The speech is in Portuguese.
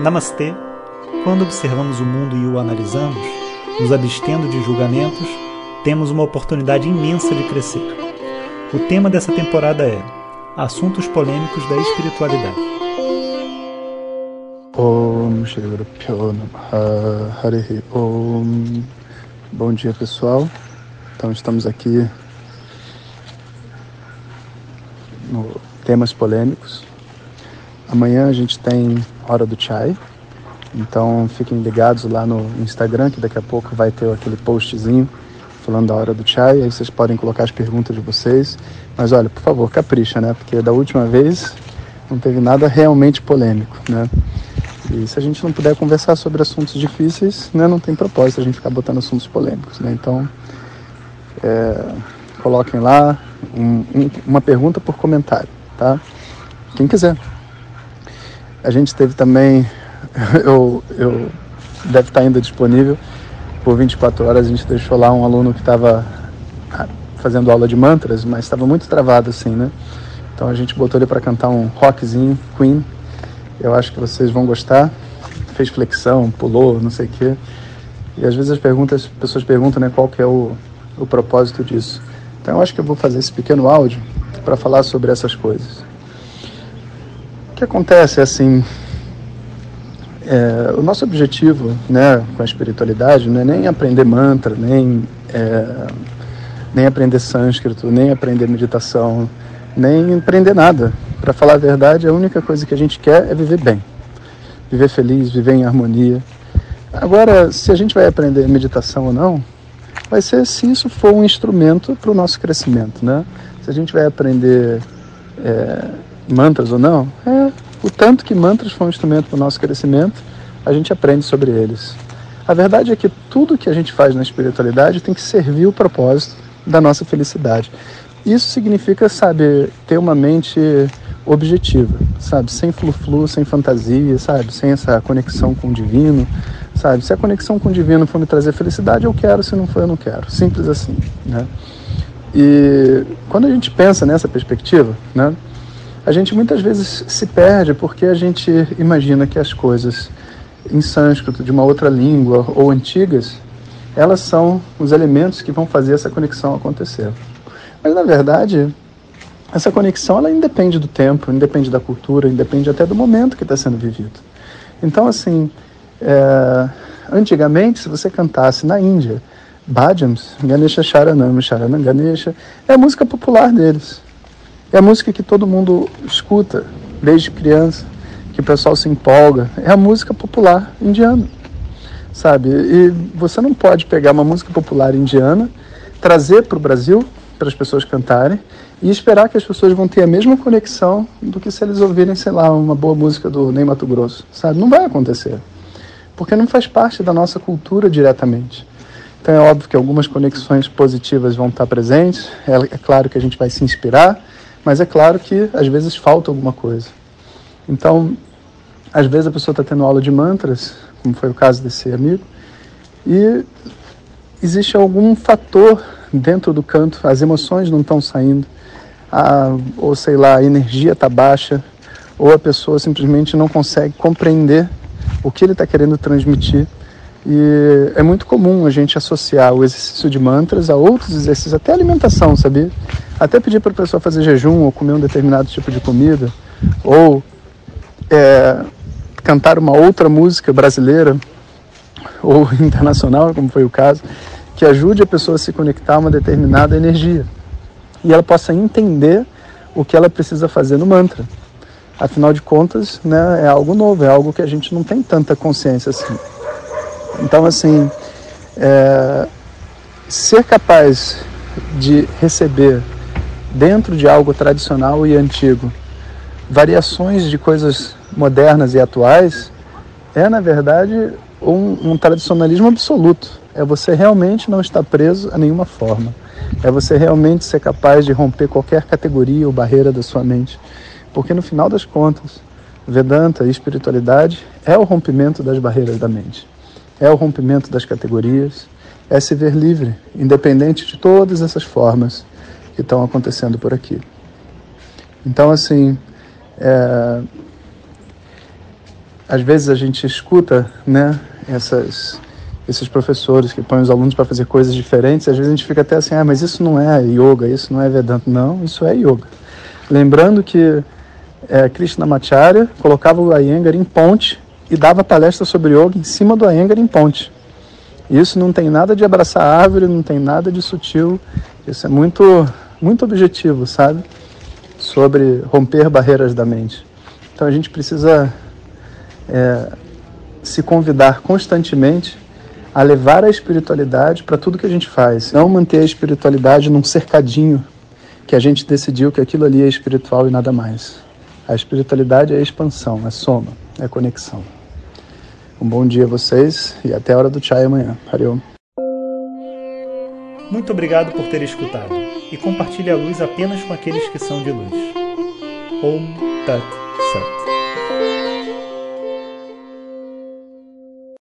Namastê. Quando observamos o mundo e o analisamos, nos abstendo de julgamentos, temos uma oportunidade imensa de crescer. O tema dessa temporada é Assuntos Polêmicos da Espiritualidade. Bom dia, pessoal. Então, estamos aqui no temas polêmicos. Amanhã a gente tem Hora do Chai. Então fiquem ligados lá no Instagram, que daqui a pouco vai ter aquele postzinho falando da hora do chai. Aí vocês podem colocar as perguntas de vocês. Mas olha, por favor, capricha, né? Porque da última vez não teve nada realmente polêmico, né? E se a gente não puder conversar sobre assuntos difíceis, né, não tem propósito a gente ficar botando assuntos polêmicos, né? Então, é, coloquem lá um, um, uma pergunta por comentário, tá? Quem quiser. A gente teve também, eu, eu deve estar ainda disponível, por 24 horas a gente deixou lá um aluno que estava ah, fazendo aula de mantras, mas estava muito travado assim, né? Então a gente botou ele para cantar um rockzinho, Queen. Eu acho que vocês vão gostar. Fez flexão, pulou, não sei o quê. E às vezes as perguntas, as pessoas perguntam, né, qual que é o, o propósito disso. Então eu acho que eu vou fazer esse pequeno áudio para falar sobre essas coisas que acontece assim, é, o nosso objetivo né, com a espiritualidade não é nem aprender mantra, nem, é, nem aprender sânscrito, nem aprender meditação, nem aprender nada. Para falar a verdade, a única coisa que a gente quer é viver bem, viver feliz, viver em harmonia. Agora, se a gente vai aprender meditação ou não, vai ser se isso for um instrumento para o nosso crescimento, né? Se a gente vai aprender é, mantras ou não, é o tanto que mantras foram um instrumento para o nosso crescimento, a gente aprende sobre eles. A verdade é que tudo que a gente faz na espiritualidade tem que servir o propósito da nossa felicidade. Isso significa, sabe, ter uma mente objetiva, sabe, sem flu-flu, sem fantasia, sabe, sem essa conexão com o divino, sabe. Se a conexão com o divino for me trazer felicidade, eu quero, se não for, eu não quero. Simples assim, né? E quando a gente pensa nessa perspectiva, né, a gente muitas vezes se perde porque a gente imagina que as coisas em sânscrito, de uma outra língua ou antigas, elas são os elementos que vão fazer essa conexão acontecer. Mas na verdade, essa conexão ela independe do tempo, independe da cultura, independe até do momento que está sendo vivido. Então, assim, é, antigamente, se você cantasse na Índia, Bhajams, Ganesha Sharanam, Sharanam Ganesha, é a música popular deles. É a música que todo mundo escuta desde criança, que o pessoal se empolga. É a música popular indiana, sabe? E você não pode pegar uma música popular indiana, trazer para o Brasil, para as pessoas cantarem, e esperar que as pessoas vão ter a mesma conexão do que se eles ouvirem, sei lá, uma boa música do Ney Mato Grosso, sabe? Não vai acontecer, porque não faz parte da nossa cultura diretamente. Então é óbvio que algumas conexões positivas vão estar presentes, é, é claro que a gente vai se inspirar, mas é claro que às vezes falta alguma coisa. Então, às vezes a pessoa está tendo aula de mantras, como foi o caso desse amigo, e existe algum fator dentro do canto, as emoções não estão saindo, a, ou sei lá, a energia está baixa, ou a pessoa simplesmente não consegue compreender o que ele está querendo transmitir. E é muito comum a gente associar o exercício de mantras a outros exercícios, até alimentação, sabia? Até pedir para a pessoa fazer jejum ou comer um determinado tipo de comida, ou é, cantar uma outra música brasileira ou internacional, como foi o caso, que ajude a pessoa a se conectar a uma determinada energia e ela possa entender o que ela precisa fazer no mantra. Afinal de contas, né, é algo novo, é algo que a gente não tem tanta consciência assim. Então, assim, é, ser capaz de receber dentro de algo tradicional e antigo, variações de coisas modernas e atuais, é na verdade um, um, tradicionalismo absoluto. É você realmente não estar preso a nenhuma forma. É você realmente ser capaz de romper qualquer categoria ou barreira da sua mente. Porque no final das contas, Vedanta e espiritualidade é o rompimento das barreiras da mente. É o rompimento das categorias, é se ver livre, independente de todas essas formas que estão acontecendo por aqui. Então, assim, é... às vezes a gente escuta, né, essas esses professores que põem os alunos para fazer coisas diferentes, às vezes a gente fica até assim, ah, mas isso não é yoga, isso não é Vedanta. Não, isso é yoga. Lembrando que é, Krishnamacharya colocava o Iyengar em ponte e dava palestra sobre yoga em cima do Iyengar em ponte. Isso não tem nada de abraçar árvore, não tem nada de sutil, isso é muito, muito objetivo, sabe? Sobre romper barreiras da mente. Então a gente precisa é, se convidar constantemente a levar a espiritualidade para tudo que a gente faz, não manter a espiritualidade num cercadinho que a gente decidiu que aquilo ali é espiritual e nada mais. A espiritualidade é expansão, é soma, é conexão. Um bom dia a vocês e até a hora do chai amanhã. Valeu. Muito obrigado por ter escutado e compartilhe a luz apenas com aqueles que são de luz. Om Tat